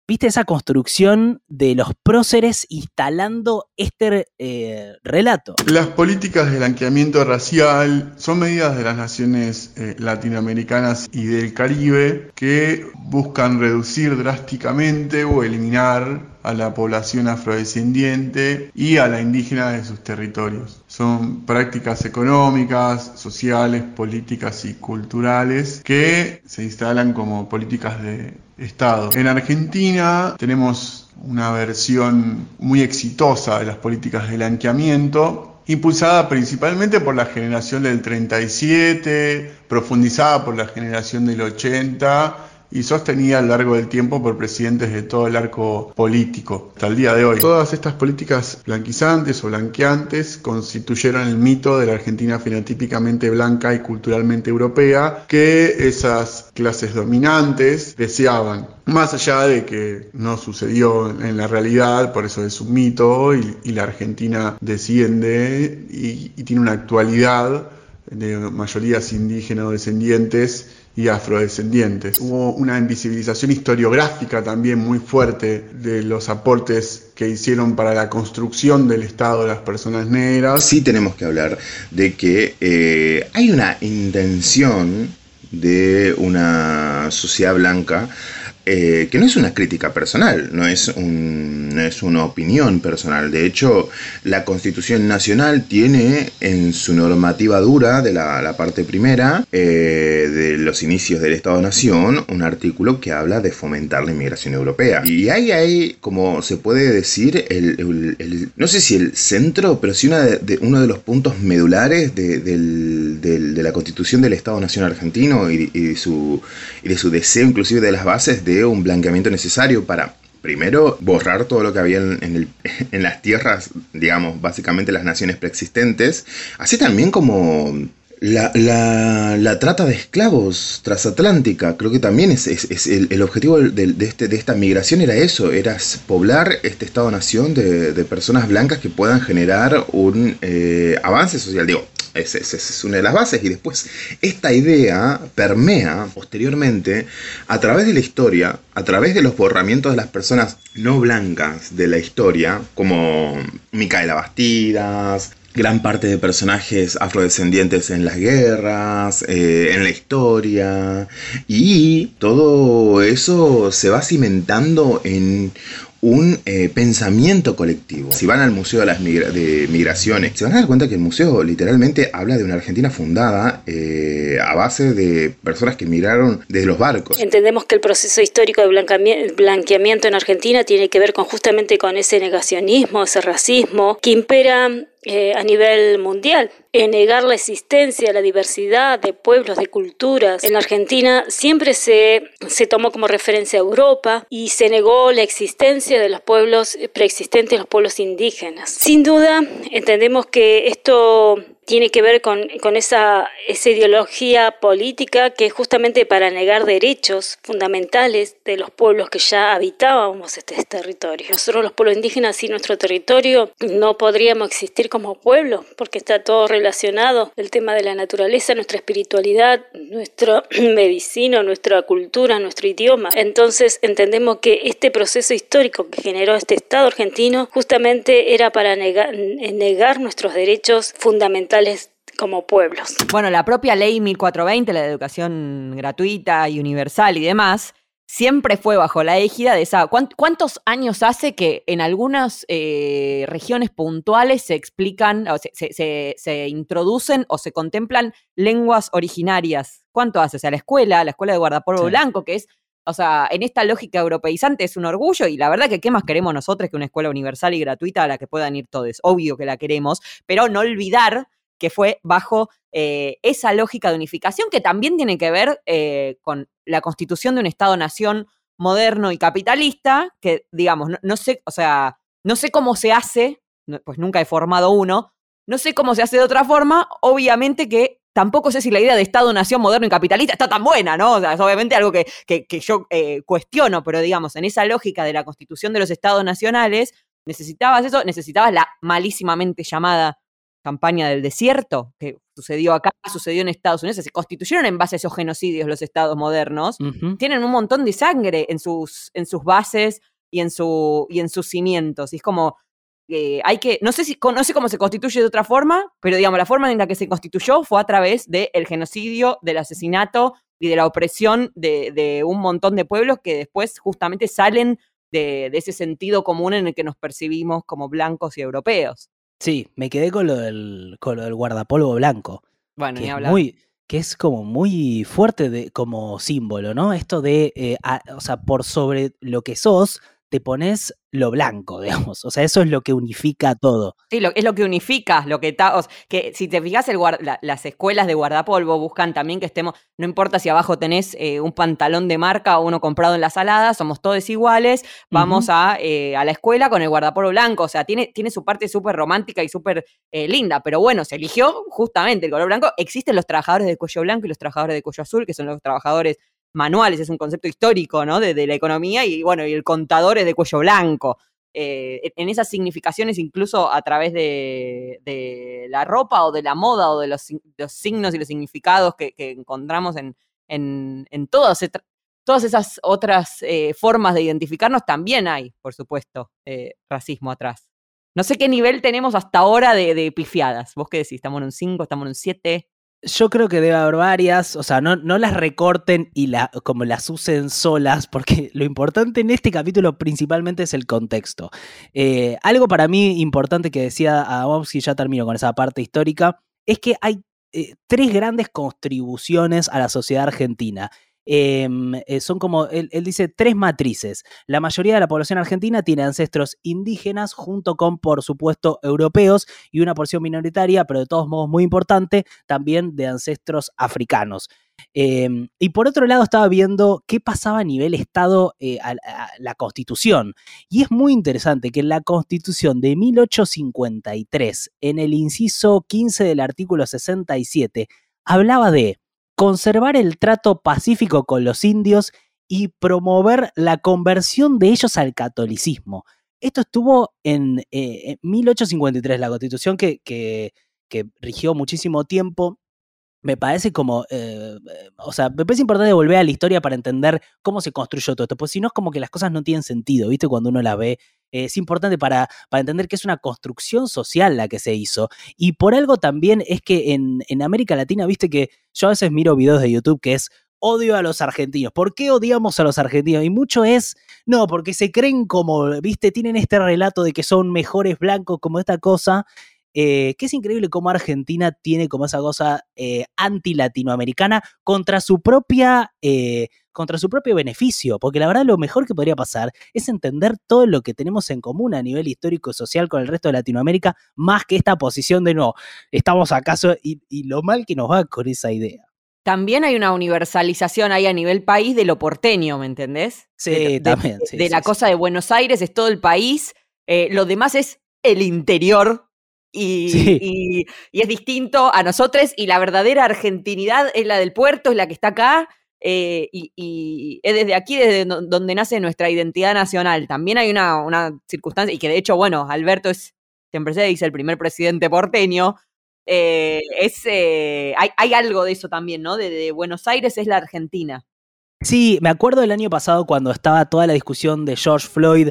¿Viste esa construcción de los próceres instalando este eh, relato? Las políticas de blanqueamiento racial son medidas de las naciones eh, latinoamericanas y del Caribe que buscan reducir drásticamente o eliminar a la población afrodescendiente y a la indígena de sus territorios. Son prácticas económicas, sociales, políticas y culturales que se instalan como políticas de Estado. En Argentina tenemos una versión muy exitosa de las políticas de blanqueamiento, impulsada principalmente por la generación del 37, profundizada por la generación del 80 y sostenida a lo largo del tiempo por presidentes de todo el arco político hasta el día de hoy. Todas estas políticas blanquizantes o blanqueantes constituyeron el mito de la Argentina fenotípicamente blanca y culturalmente europea que esas clases dominantes deseaban. Más allá de que no sucedió en la realidad, por eso es un mito y, la Argentina desciende y, y tiene una actualidad de mayorías indígenas o descendientes y afrodescendientes. Hubo una invisibilización historiográfica también muy fuerte de los aportes que hicieron para la construcción del Estado de las personas negras. Sí tenemos que hablar de que eh, hay una intención de una sociedad blanca eh, que no es una crítica personal, no es, no es una opinión personal. De hecho, la Constitución Nacional tiene en su normativa dura de la, parte primera eh, de los inicios del Estado-Nación un artículo que habla de fomentar la inmigración europea. Y ahí hay, como se puede decir, el, no sé si el centro, pero sí una de, uno de los puntos medulares de, la Constitución del Estado-Nación argentino y, y de su deseo, inclusive de las bases de un blanqueamiento necesario para primero borrar todo lo que había [laughs] en, las tierras, digamos, básicamente las naciones preexistentes, así también como la, trata de esclavos transatlántica, creo que también es, el, objetivo de, este, de, esta migración era eso, era poblar este Estado-nación de, personas blancas que puedan generar un eh, avance social. Digo, esa es, una de las bases. Y después esta idea permea posteriormente a través de la historia, a través de los borramientos de las personas no blancas de la historia, como Micaela Bastidas, gran parte de personajes afrodescendientes en las guerras, eh, en la historia, y todo eso se va cimentando en un eh, pensamiento colectivo. Si van al Museo de las de Migraciones, se van a dar cuenta que el museo literalmente habla de una Argentina fundada eh, a base de personas que emigraron desde los barcos. Entendemos que el proceso histórico de blanqueamiento en Argentina tiene que ver con justamente con ese negacionismo, ese racismo que impera eh, a nivel mundial. En negar la existencia, la diversidad de pueblos, de culturas. En Argentina siempre se, se tomó como referencia a Europa y se negó la existencia de los pueblos preexistentes, los pueblos indígenas. Sin duda, entendemos que esto tiene que ver con, con esa, esa ideología política que justamente para negar derechos fundamentales de los pueblos que ya habitábamos este territorio. Nosotros los pueblos indígenas y nuestro territorio no podríamos existir como pueblo porque está todo relacionado, el tema de la naturaleza, nuestra espiritualidad, nuestra [clears throat] medicina, nuestra cultura, nuestro idioma. Entonces entendemos que este proceso histórico que generó este Estado argentino justamente era para negar, negar nuestros derechos fundamentales como pueblos. Bueno, la propia ley 1420, la de educación gratuita y universal y demás, siempre fue bajo la égida de esa... ¿Cuántos años hace que en algunas eh, regiones puntuales se explican, o se, introducen o se contemplan lenguas originarias? ¿Cuánto hace? O sea, la escuela, la escuela de guardapolvo blanco, que es o sea, en esta lógica europeizante es un orgullo y la verdad que qué más queremos nosotros que una escuela universal y gratuita a la que puedan ir todos. Obvio que la queremos, pero no olvidar que fue bajo eh, esa lógica de unificación que también tiene que ver eh, con la constitución de un Estado-nación moderno y capitalista, que digamos, no, sé, o sea, no sé cómo se hace, pues nunca he formado uno, no sé cómo se hace de otra forma, obviamente que tampoco sé si la idea de Estado-nación moderno y capitalista está tan buena, ¿no? O sea, es obviamente algo que, yo eh, cuestiono, pero digamos, en esa lógica de la constitución de los Estados nacionales, necesitabas eso, necesitabas la malísimamente llamada campaña del desierto, que sucedió acá, sucedió en Estados Unidos, se constituyeron en base a esos genocidios los estados modernos, tienen un montón de sangre en sus, en sus bases y en, su, y en sus cimientos. Y es como, eh, hay que, no sé, si, no sé cómo se constituye de otra forma, pero digamos, la forma en la que se constituyó fue a través del genocidio, del asesinato y de la opresión de, un montón de pueblos que después justamente salen de, ese sentido común en el que nos percibimos como blancos y europeos. Sí, me quedé con lo del, con lo del guardapolvo blanco. Bueno, que ni es hablar. Muy, que es como muy fuerte de, como símbolo, ¿no? Esto de, eh, o sea, por sobre lo que sos, te pones lo blanco, [laughs] digamos. O sea, eso es lo que unifica todo. Sí, es lo que unifica, lo que está. que si te fijas, el las escuelas de guardapolvo buscan también que estemos. No importa si abajo tenés eh, un pantalón de marca o uno comprado en la salada, somos todos iguales. Vamos a, eh, a, la escuela con el guardapolvo blanco. O sea, tiene, tiene su parte súper romántica y súper eh, linda. Pero bueno, se eligió justamente el color blanco. Existen los trabajadores de cuello blanco y los trabajadores de cuello azul, que son los trabajadores manuales, es un concepto histórico, ¿no? De, la economía y bueno, y el contador es de cuello blanco. Eh, en esas significaciones, incluso a través de, la ropa o de la moda o de los, signos y los significados que, encontramos en, en, todas, todas esas otras eh, formas de identificarnos, también hay, por supuesto, eh, racismo atrás. No sé qué nivel tenemos hasta ahora de, de pifiadas. ¿Vos qué decís? ¿Estamos en un 5? ¿Estamos en un 7? Yo creo que debe haber varias, o sea, no, no las recorten y la, como las usen solas, porque [laughs] lo importante en este capítulo principalmente es el contexto. Eh, algo para mí importante que decía y ya termino con esa parte histórica, es que hay eh, tres grandes contribuciones a la sociedad argentina. Em, eh, son como, él, dice, tres matrices. La mayoría de la población argentina tiene ancestros indígenas junto con, por supuesto, europeos y una porción minoritaria, pero de todos modos muy importante, también de ancestros africanos. Em, y por otro lado estaba viendo qué pasaba a nivel Estado eh, a, la Constitución. Y es muy interesante que en la Constitución de 1853, en el inciso 15 del artículo 67, hablaba de conservar el trato pacífico con los indios y promover la conversión de ellos al catolicismo. Esto estuvo en 1853, eh, la constitución que, que, rigió muchísimo tiempo. Me parece como, eh, o sea, me parece importante volver a la historia para entender cómo se construyó todo esto, pues si no es como que las cosas no tienen sentido, ¿viste? Cuando uno las ve es importante para, para, entender que es una construcción social la que se hizo. Y por algo también es que en, en, América Latina, viste que yo a veces miro videos de YouTube que es odio a los argentinos. ¿Por qué odiamos a los argentinos? Y mucho es, no, porque se creen como, viste, tienen este relato de que son mejores blancos, como esta cosa. Eh, que es increíble cómo Argentina tiene como esa cosa eh, anti-latinoamericana contra su propia eh, contra su propio beneficio, porque la verdad lo mejor que podría pasar es entender todo lo que tenemos en común a nivel histórico y social con el resto de Latinoamérica, más que esta posición de no, estamos acaso y, lo mal que nos va con esa idea. También hay una universalización ahí a nivel país de lo porteño, ¿me entendés? Sí, también. de la cosa de Buenos Aires es todo el país, lo demás es el interior y, es distinto a nosotros y la verdadera argentinidad es la del puerto, es la que está acá eh, y, es desde aquí, desde donde nace nuestra identidad nacional. También hay una, una circunstancia, y que de hecho, bueno, Alberto es, siempre se dice, el primer presidente porteño. Eh, es, eh, hay, hay, algo de eso también, ¿no? de Buenos Aires es la Argentina. Sí, me acuerdo del año pasado cuando estaba toda la discusión de George Floyd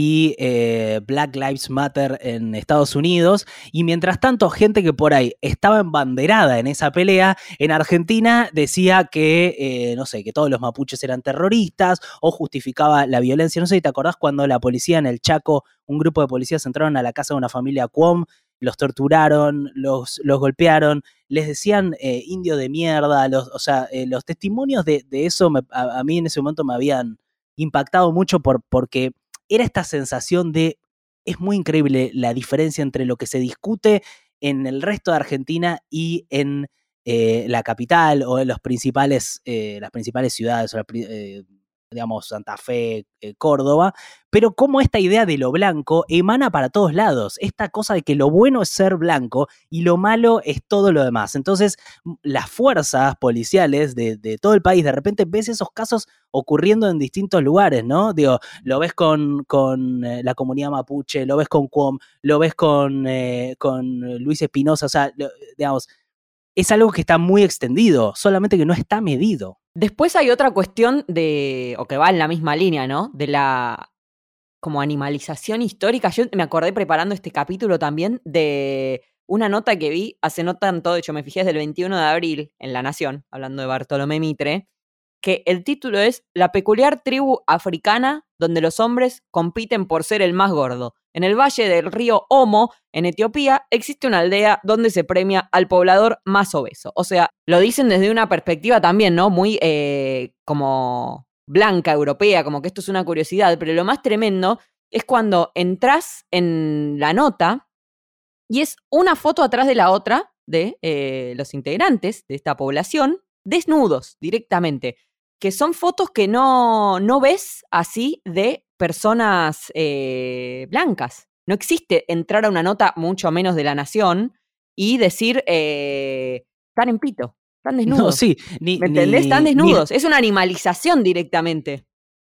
y eh, Black Lives Matter en Estados Unidos. Y mientras tanto, gente que por ahí estaba embanderada en esa pelea, en Argentina decía que, eh, no sé, que todos los mapuches eran terroristas o justificaba la violencia. No sé si te acordás cuando la policía en el Chaco, un grupo de policías entraron a la casa de una familia Cuom, los torturaron, los, los golpearon, les decían eh, indio de mierda, los, o sea, los testimonios de, eso a, mí en ese momento me habían impactado mucho por, porque era esta sensación de, es muy increíble la diferencia entre lo que se discute en el resto de Argentina y en eh, la capital o en los principales, eh, las principales ciudades o digamos, Santa Fe, eh, Córdoba, pero como esta idea de lo blanco emana para todos lados, esta cosa de que lo bueno es ser blanco y lo malo es todo lo demás. Entonces, las fuerzas policiales de, todo el país, de repente ves esos casos ocurriendo en distintos lugares, ¿no? Digo, lo ves con, con eh, la comunidad mapuche, lo ves con Cuom, lo ves con, eh, con Luis Espinosa, o sea, digamos, es algo que está muy extendido, solamente que no está medido. Después hay otra cuestión de, o que va en la misma línea, ¿no? De la como animalización histórica. Yo me acordé preparando este capítulo también de una nota que vi hace no tanto, de hecho me fijé desde el 21 de abril en La Nación, hablando de Bartolomé Mitre, que el título es La peculiar tribu africana donde los hombres compiten por ser el más gordo. En el valle del río Omo, en Etiopía, existe una aldea donde se premia al poblador más obeso. O sea, lo dicen desde una perspectiva también, ¿no? Muy eh, como blanca, europea, como que esto es una curiosidad, pero lo más tremendo es cuando entras en la nota y es una foto atrás de la otra de eh, los integrantes de esta población desnudos directamente que son fotos que no, no ves así de personas eh, blancas. No existe entrar a una nota, mucho menos de la nación, y decir, eh, están en pito, están [laughs] desnudos. No, sí, ni, ¿Me entendés? están desnudos. es una animalización directamente.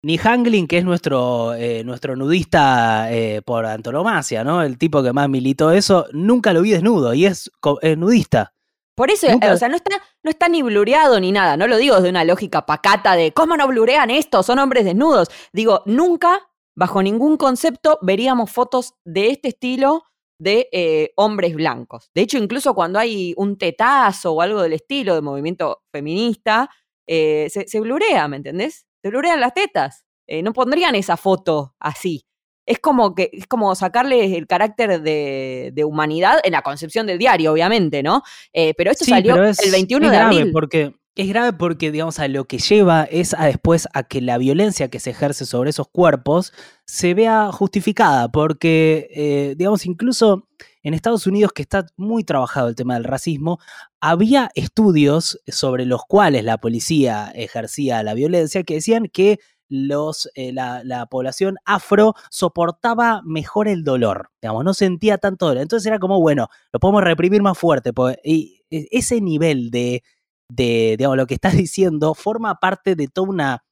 Ni Hangling, que es nuestro, eh, nuestro nudista por antonomasia, ¿no? El tipo que más militó eso, nunca lo vi desnudo y es, es nudista. Por eso, o sea, no está, no está ni blureado ni nada. No lo digo de una lógica pacata de cómo no blurean esto, son hombres desnudos. Digo, nunca, bajo ningún concepto, veríamos fotos de este estilo de eh, hombres blancos. De hecho, incluso cuando hay un tetazo o algo del estilo de movimiento feminista, eh, se, se, blurea, ¿me entendés? Se blurean las tetas. Eh, no pondrían esa foto así es como que es como sacarle el carácter de, humanidad en la concepción del diario, obviamente, ¿no? Eh, pero esto salió el 21 de grave abril. Porque, es grave porque, digamos, a lo que lleva es a después a que la violencia que se ejerce sobre esos cuerpos se vea justificada, porque, eh, digamos, incluso en Estados Unidos, que está muy trabajado el tema del racismo, había estudios sobre los cuales la policía ejercía la violencia que decían que los, eh, la, población afro soportaba mejor el dolor, digamos, no sentía tanto dolor. Entonces era como, bueno, lo podemos reprimir más fuerte. y e, ese nivel de, de, digamos, lo que estás [laughs] diciendo forma parte de toda una,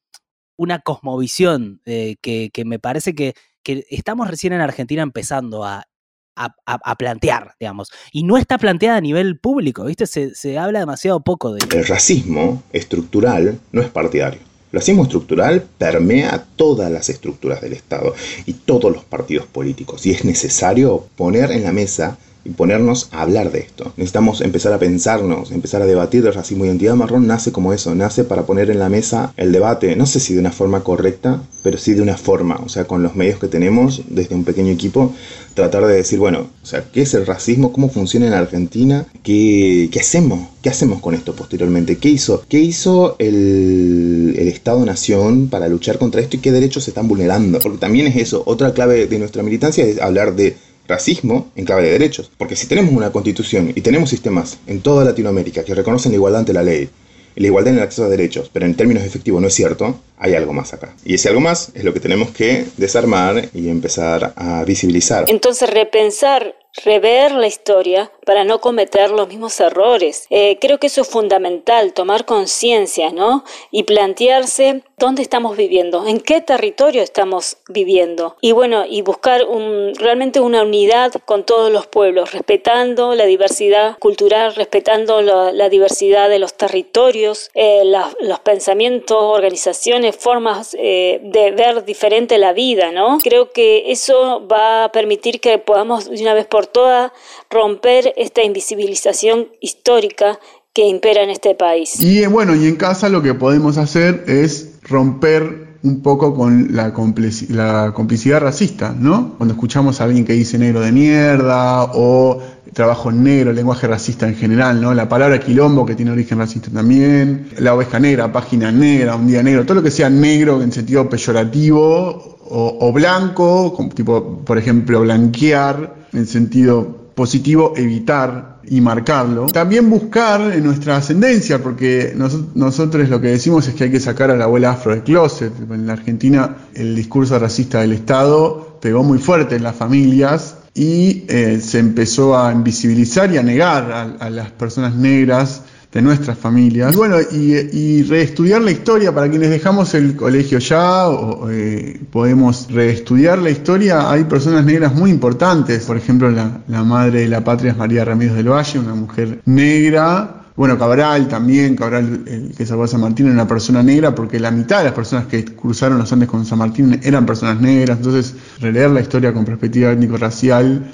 una cosmovisión eh, que, me parece que, que estamos recién en Argentina empezando a a, plantear, digamos. Y no está planteada a nivel público, ¿viste? Se, se habla demasiado poco de. El racismo estructural no es partidario. El racismo estructural permea todas las estructuras del Estado y todos los partidos políticos y es necesario poner en la mesa y ponernos a hablar de esto. Necesitamos empezar a pensarnos, empezar a debatir del racismo. Identidad marrón nace como eso, nace para poner en la mesa el debate, no sé si de una forma correcta, pero sí de una forma, o sea, con los medios que tenemos desde un pequeño equipo, tratar de decir, bueno, o sea, ¿qué es el racismo? ¿Cómo funciona en Argentina? ¿Qué, qué hacemos? ¿Qué hacemos con esto posteriormente? ¿Qué hizo? ¿Qué hizo el, el Estado-Nación para luchar contra esto y qué derechos se están vulnerando? Porque también es eso, otra clave de nuestra militancia es hablar de racismo en clave de derechos. Porque si tenemos una constitución y tenemos sistemas en toda Latinoamérica que reconocen la igualdad ante la ley, la igualdad en el acceso a derechos, pero en términos efectivos no es cierto, hay algo más acá. Y ese algo más es lo que tenemos que desarmar y empezar a visibilizar. Entonces repensar rever la historia para no cometer los mismos errores. Eh, creo que eso es fundamental, tomar conciencia, ¿no? Y plantearse dónde estamos viviendo, en qué territorio estamos viviendo. Y bueno, y buscar un, realmente una unidad con todos los pueblos, respetando la diversidad cultural, respetando la, diversidad de los territorios, eh, los pensamientos, organizaciones, formas eh, de ver diferente la vida, ¿no? Creo que eso va a permitir que podamos de una vez por todas romper esta invisibilización histórica que impera en este país. Y eh, bueno, y en casa lo que podemos hacer es romper un poco con la, la complicidad racista, ¿no? Cuando escuchamos a alguien que dice negro de mierda o trabajo negro, lenguaje racista en general, ¿no? La palabra quilombo que tiene origen racista también, la oveja negra, página negra, un día negro, todo lo que sea negro en sentido peyorativo o, blanco, como tipo, por ejemplo, blanquear en sentido positivo evitar y marcarlo. También buscar en nuestra ascendencia, porque nosotros lo que decimos es que hay que sacar a la abuela afro del closet. En la Argentina el discurso racista del Estado pegó muy fuerte en las familias y eh, se empezó a invisibilizar y a negar a las personas negras de nuestras familias. Y bueno, y, reestudiar la historia, para quienes dejamos el colegio ya, o, eh, podemos reestudiar la historia, hay personas negras muy importantes, por ejemplo la, la madre de la patria es María Ramírez del Valle, una mujer negra, bueno, Cabral también, Cabral, el que salvó a San Martín, era una persona negra porque la mitad de las personas que cruzaron los Andes con San Martín eran personas negras. Entonces, releer la historia con perspectiva étnico-racial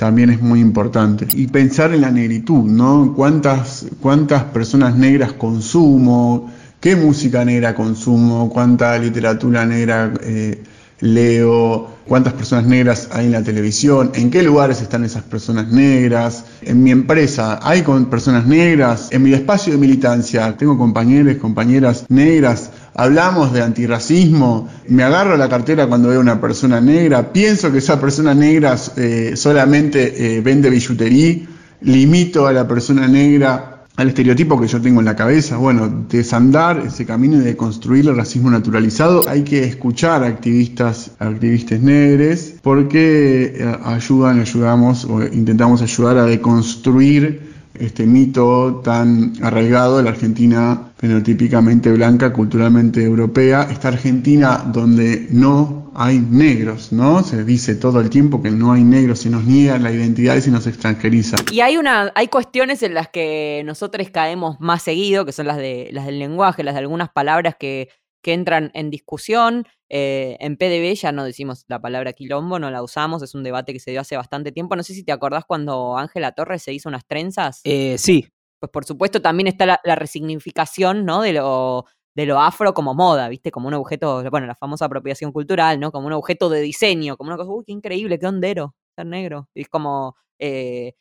también es muy importante. Y pensar en la negritud, ¿no? ¿Cuántas, cuántas personas negras consumo? ¿Qué música negra consumo? ¿Cuánta literatura negra eh, leo? ¿Cuántas personas negras hay en la televisión? ¿En qué lugares están esas personas negras? En mi empresa, ¿hay con personas negras? En mi espacio de militancia, ¿tengo compañeros, compañeras negras? Hablamos de antirracismo, me agarro la cartera cuando veo una persona negra, pienso que esa persona negra eh, solamente eh, vende billutería, limito a la persona negra al estereotipo que yo tengo en la cabeza. Bueno, desandar ese camino de construir el racismo naturalizado, hay que escuchar a activistas, activistas negres, porque eh, ayudan, ayudamos o intentamos ayudar a deconstruir este mito tan arraigado de la Argentina fenotípicamente blanca, culturalmente europea, esta Argentina donde no hay negros, ¿no? Se dice todo el tiempo que no hay negros, se nos niegan la identidad y se nos extranjeriza. Y hay una, hay cuestiones en las que nosotros caemos más seguido, que son las de las del lenguaje, las de algunas palabras que que entran en discusión. Eh, en PDB ya no decimos la palabra quilombo, no la usamos, es un debate que se dio hace bastante tiempo. No sé si te acordás cuando Ángela Torres se hizo unas trenzas. Eh, sí. Pues por supuesto también está la, resignificación, ¿no? De lo, de lo afro como moda, ¿viste? Como un objeto, bueno, la famosa apropiación cultural, ¿no? Como un objeto de diseño, como una cosa, uy, qué increíble, qué hondero, ser negro. Y es como, eh,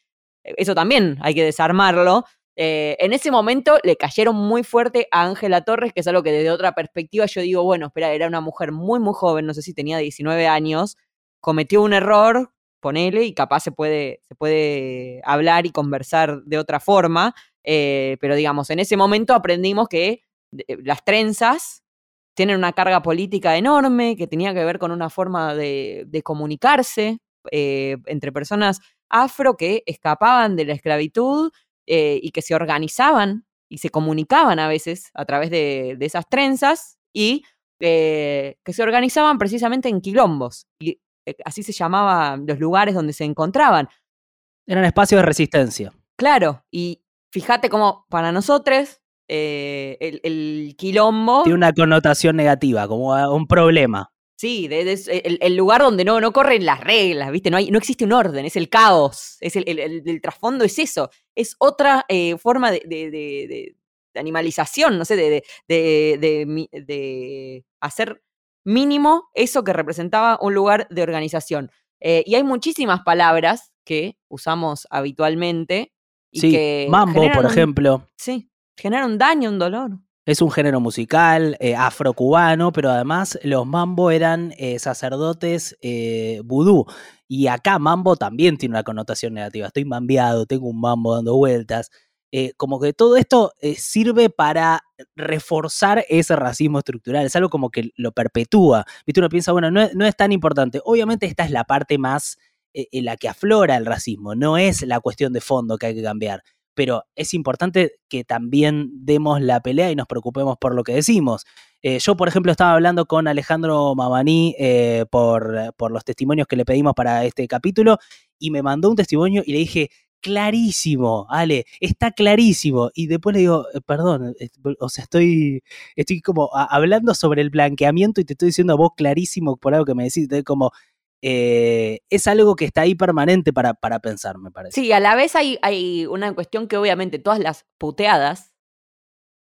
eso también hay que desarmarlo, eh, en ese momento le cayeron muy fuerte a Ángela Torres, que es algo que desde otra perspectiva yo digo, bueno, espera, era una mujer muy, muy joven, no sé si tenía 19 años, cometió un error, ponele, y capaz se puede, se puede hablar y conversar de otra forma, eh, pero digamos, en ese momento aprendimos que eh, las trenzas tienen una carga política enorme, que tenía que ver con una forma de, comunicarse entre personas afro que escapaban de la esclavitud eh, y que se organizaban y se comunicaban a veces a través de, esas trenzas y eh, que se organizaban precisamente en quilombos. Y eh, así se llamaban los lugares donde se encontraban. Eran espacios de resistencia. Claro, y fíjate cómo para nosotros el, el, quilombo... Tiene una connotación negativa, como un problema. Sí, el, lugar donde no, no corren las reglas, ¿viste? No, hay, no existe un orden, es el caos. Es el, el trasfondo es eso. Es otra eh, forma de, de, animalización, no sé, de, hacer mínimo eso que representaba un lugar de organización. Eh, y hay muchísimas palabras que usamos habitualmente. Y sí, que mambo, por ejemplo. Sí, generan un daño, un dolor. Es un género musical eh, afrocubano, pero además los mambo eran eh, sacerdotes eh, vudú. Y acá mambo también tiene una connotación negativa. Estoy mambiado, tengo un mambo dando vueltas. como que todo esto sirve para reforzar ese racismo estructural. Es algo como que lo perpetúa. ¿Viste? Uno piensa, bueno, no es, no es tan importante. Obviamente esta es la parte más eh, en la que aflora el racismo, no es la cuestión de fondo que hay que cambiar. Pero es importante que también demos la pelea y nos preocupemos por lo que decimos. Eh, yo, por ejemplo, estaba hablando con Alejandro Mamaní eh, por, por los testimonios que le pedimos para este capítulo y me mandó un testimonio y le dije, clarísimo, Ale, está clarísimo. Y después le digo, eh, perdón, o sea, estoy, estoy como hablando sobre el blanqueamiento y te estoy diciendo a vos clarísimo por algo que me decís, como... es algo que está ahí permanente para, para pensar, me parece. Sí, a la vez hay, hay una cuestión que obviamente todas las puteadas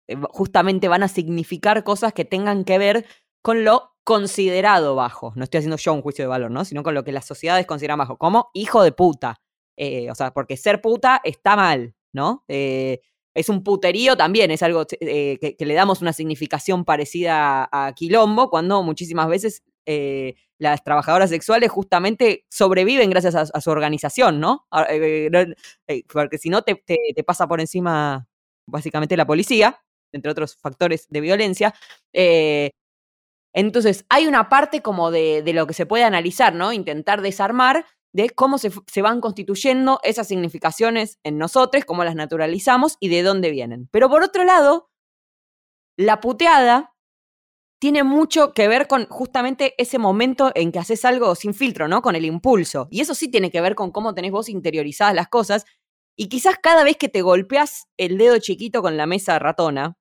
eh, justamente van a significar cosas que tengan que ver con lo considerado bajo. No estoy haciendo yo un juicio de valor, ¿no? Sino con lo que las sociedades consideran bajo, como hijo de puta. Eh, o sea, porque ser puta está mal, ¿no? Eh, es un puterío también, es algo que, le damos una significación parecida a, quilombo, cuando muchísimas veces las trabajadoras sexuales justamente sobreviven gracias a, su organización, ¿no? Ah, porque si no te, pasa por encima básicamente la policía entre otros factores de violencia. Eh, entonces, hay una parte como de, lo que se puede analizar, ¿no? Intentar desarmar de cómo se, van constituyendo esas significaciones en nosotros, cómo las naturalizamos y de dónde vienen. Pero por otro lado, la puteada tiene mucho que ver con justamente ese momento en que haces algo sin filtro, ¿no? Con el impulso. Y eso sí tiene que ver con cómo tenés vos interiorizadas las cosas. Y quizás cada vez que te golpeas el dedo chiquito con la mesa ratona,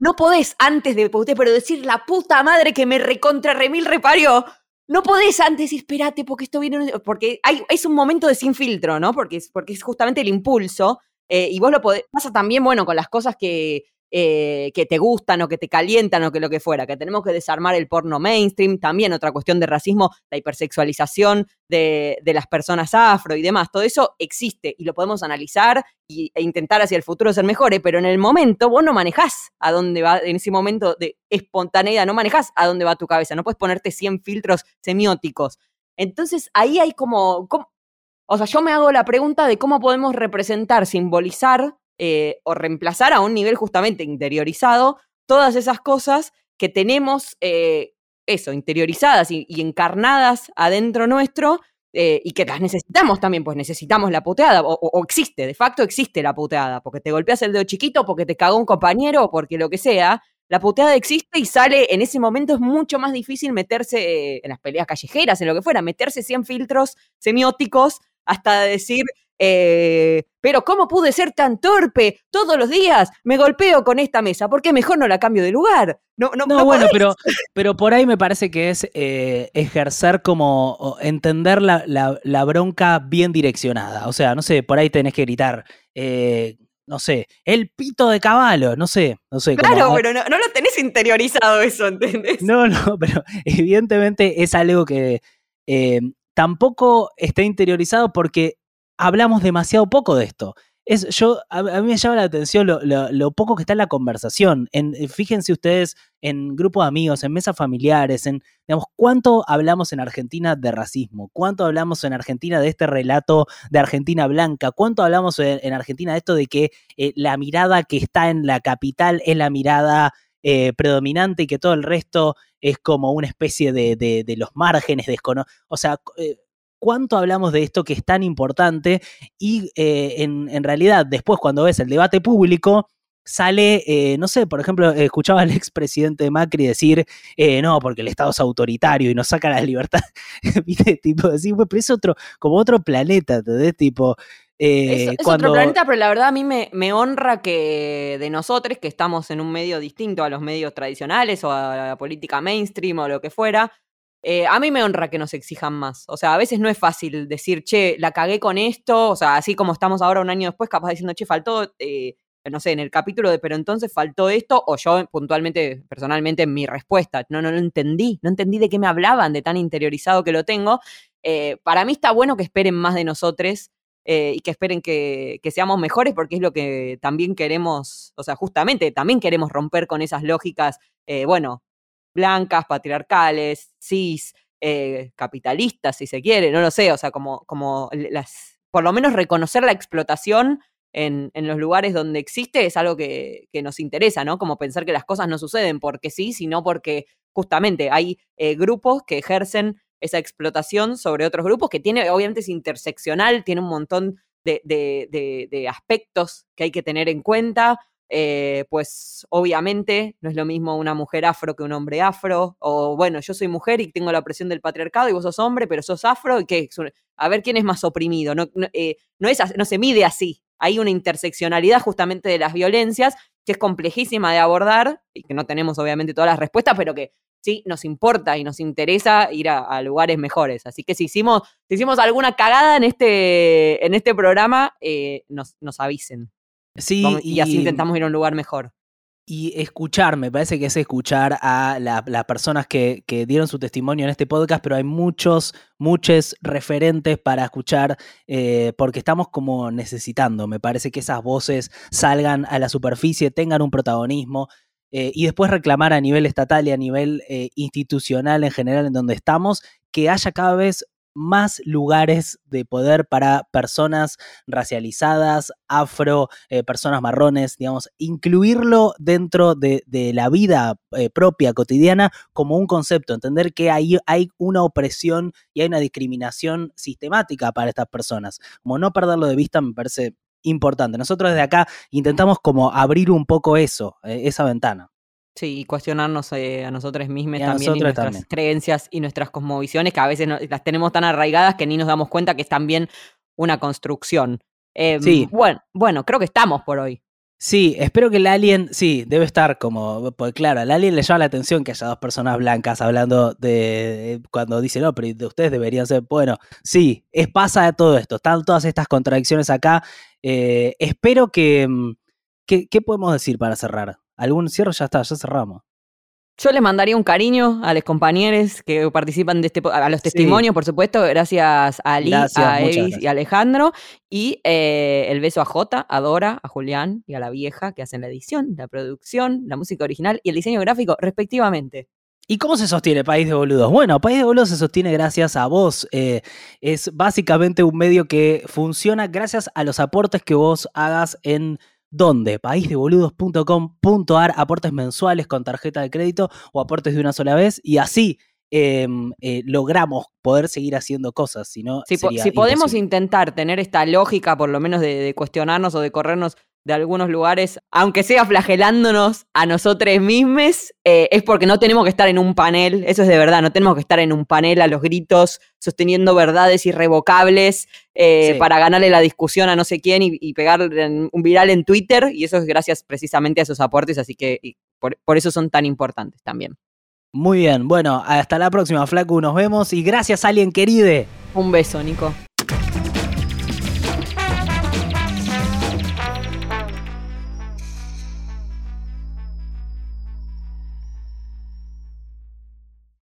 no podés antes de putear, pero decir la puta madre que me recontra remil reparió. No podés antes decir, espérate, porque esto viene. Porque es un momento de sin filtro, ¿no? Porque es, porque es justamente el impulso. Eh, y vos lo podés. Pasa también, bueno, con las cosas que, eh, que te gustan o que te calientan o que lo que fuera, que tenemos que desarmar el porno mainstream, también otra cuestión de racismo, la hipersexualización de, las personas afro y demás, todo eso existe y lo podemos analizar e intentar hacia el futuro ser mejores, pero en el momento vos no manejás a dónde va, en ese momento de espontaneidad, no manejás a dónde va tu cabeza, no puedes ponerte 100 filtros semióticos. Entonces ahí hay como, como o sea, yo me hago la pregunta de cómo podemos representar, simbolizar eh, o reemplazar a un nivel justamente interiorizado todas esas cosas que tenemos, eh, eso, interiorizadas y, encarnadas adentro nuestro eh, y que las necesitamos también, pues necesitamos la puteada, o, existe, de facto existe la puteada, porque te golpeas el dedo chiquito, porque te cagó un compañero, o porque lo que sea, la puteada existe y sale, en ese momento es mucho más difícil meterse en las peleas callejeras, en lo que fuera, meterse 100 filtros semióticos hasta decir, eh, pero ¿cómo pude ser tan torpe? Todos los días me golpeo con esta mesa, ¿por qué mejor no la cambio de lugar? No, no, no, bueno, pero, pero por ahí me parece que es eh, ejercer como entender la, bronca bien direccionada. O sea, no sé, por ahí tenés que gritar. Eh, no sé, el pito de caballo, no sé, no sé. Claro, pero no, lo tenés interiorizado eso, ¿entendés? No, no, [laughs] pero evidentemente es algo que tampoco está interiorizado porque hablamos demasiado poco de esto. Es, yo, a, mí me llama la atención lo, poco que está en la conversación. Eh, fíjense ustedes en grupos de amigos, en mesas familiares, en, digamos, cuánto hablamos en Argentina de racismo, cuánto hablamos en Argentina de este relato de Argentina blanca, cuánto hablamos en, Argentina de esto de que eh, la mirada que está en la capital es la mirada eh, predominante y que todo el resto es como una especie de, los márgenes desconocidos. O sea, cuánto hablamos de esto que es tan importante y eh, en, realidad después cuando ves el debate público sale, eh, no sé, por ejemplo, escuchaba al [laughs] expresidente Macri decir, eh, no, porque el Estado es autoritario y nos saca la libertad, [laughs] ¿viste? Tipo, decir, pero es otro, como otro planeta, ¿entendés? Tipo... es, otro planeta, pero la verdad a mí me, me, honra que de nosotros, que estamos en un medio distinto a los medios tradicionales o a la política mainstream o lo que fuera, eh, a mí me honra que nos exijan más. O sea, a veces no es fácil decir, che, la cagué con esto. O sea, así como estamos ahora un año después, capaz diciendo, che, faltó, eh, no sé, en el capítulo de pero entonces faltó esto. O yo puntualmente, personalmente, en mi respuesta, no, no lo entendí. No entendí de qué me hablaban, de tan interiorizado que lo tengo. Eh, para mí está bueno que esperen más de nosotros. y que esperen que, que, seamos mejores porque es lo que también queremos, o sea, justamente también queremos romper con esas lógicas, bueno, blancas, patriarcales, cis, eh, capitalistas, si se quiere, no lo sé, o sea, como, como las, por lo menos reconocer la explotación en, en los lugares donde existe es algo que, que, nos interesa, ¿no? Como pensar que las cosas no suceden porque sí, sino porque justamente hay eh, grupos que ejercen esa explotación sobre otros grupos, que tiene, obviamente es interseccional, tiene un montón de, de, de, aspectos que hay que tener en cuenta. Eh, pues obviamente no es lo mismo una mujer afro que un hombre afro, o bueno, yo soy mujer y tengo la opresión del patriarcado y vos sos hombre, pero sos afro, y que a ver quién es más oprimido, no, no, eh, no, no se mide así, hay una interseccionalidad justamente de las violencias que es complejísima de abordar y que no tenemos obviamente todas las respuestas, pero que sí nos importa y nos interesa ir a, lugares mejores. Así que si hicimos, si hicimos alguna cagada en este, en este programa, eh, nos, avisen. Sí, y, así intentamos ir a un lugar mejor. Y escuchar, me parece que es escuchar a las personas que, que, dieron su testimonio en este podcast, pero hay muchos, muchos referentes para escuchar, eh, porque estamos como necesitando, me parece que esas voces salgan a la superficie, tengan un protagonismo. Eh, y después reclamar a nivel estatal y a nivel eh, institucional en general en donde estamos, que haya cada vez más lugares de poder para personas racializadas, afro, eh, personas marrones, digamos, incluirlo dentro de, la vida propia, cotidiana, como un concepto, entender que hay, hay una opresión y hay una discriminación sistemática para estas personas. Como no perderlo de vista me parece importante. Nosotros desde acá intentamos como abrir un poco eso, eh, esa ventana. Sí, y cuestionarnos eh, a nosotros mismos también y nuestras creencias y nuestras cosmovisiones, que a veces las tenemos tan arraigadas que ni nos damos cuenta que es también una construcción. Em, sí. Bueno, bueno, creo que estamos por hoy. Sí, espero que el alien, sí, debe estar como, pues claro, al alien le llama la atención que haya dos personas blancas hablando de, cuando dice, no, pero de ustedes deberían ser, bueno, sí, es pasa de todo esto, están todas estas contradicciones acá. Eh, espero que, mm, que, ¿qué podemos decir para cerrar? ¿Algún cierre? Ya está, ya cerramos. Yo les mandaría un cariño a los compañeros que participan de este a los testimonios, por supuesto, gracias a Ali, a Evis y a Alejandro. Y eh, el beso a Jota, a Dora, a Julián y a la vieja que hacen la edición, la producción, la música original y el diseño gráfico, respectivamente. ¿Y cómo se sostiene País de Boludos? Bueno, País de Boludos se sostiene gracias a vos. Eh, es básicamente un medio que funciona gracias a los aportes que vos hagas en ¿Dónde? paísdeboludos.com.ar, aportes mensuales con tarjeta de crédito o aportes de una sola vez y así em, eh, logramos poder seguir haciendo cosas. Si, no, si, si podemos intentar tener esta lógica, por lo menos de, cuestionarnos o de corrernos de algunos lugares, aunque sea flagelándonos a nosotros mismos, eh, es porque no tenemos que estar en un panel, eso es de verdad, no tenemos que estar en un panel a los gritos, sosteniendo verdades irrevocables eh, para ganarle la discusión a no sé quién y, pegar un viral en Twitter, y eso es gracias precisamente a esos aportes, así que por, por eso son tan importantes también. Muy bien, bueno, hasta la próxima, Flaco, nos vemos y gracias, alguien querido. Un beso, Nico.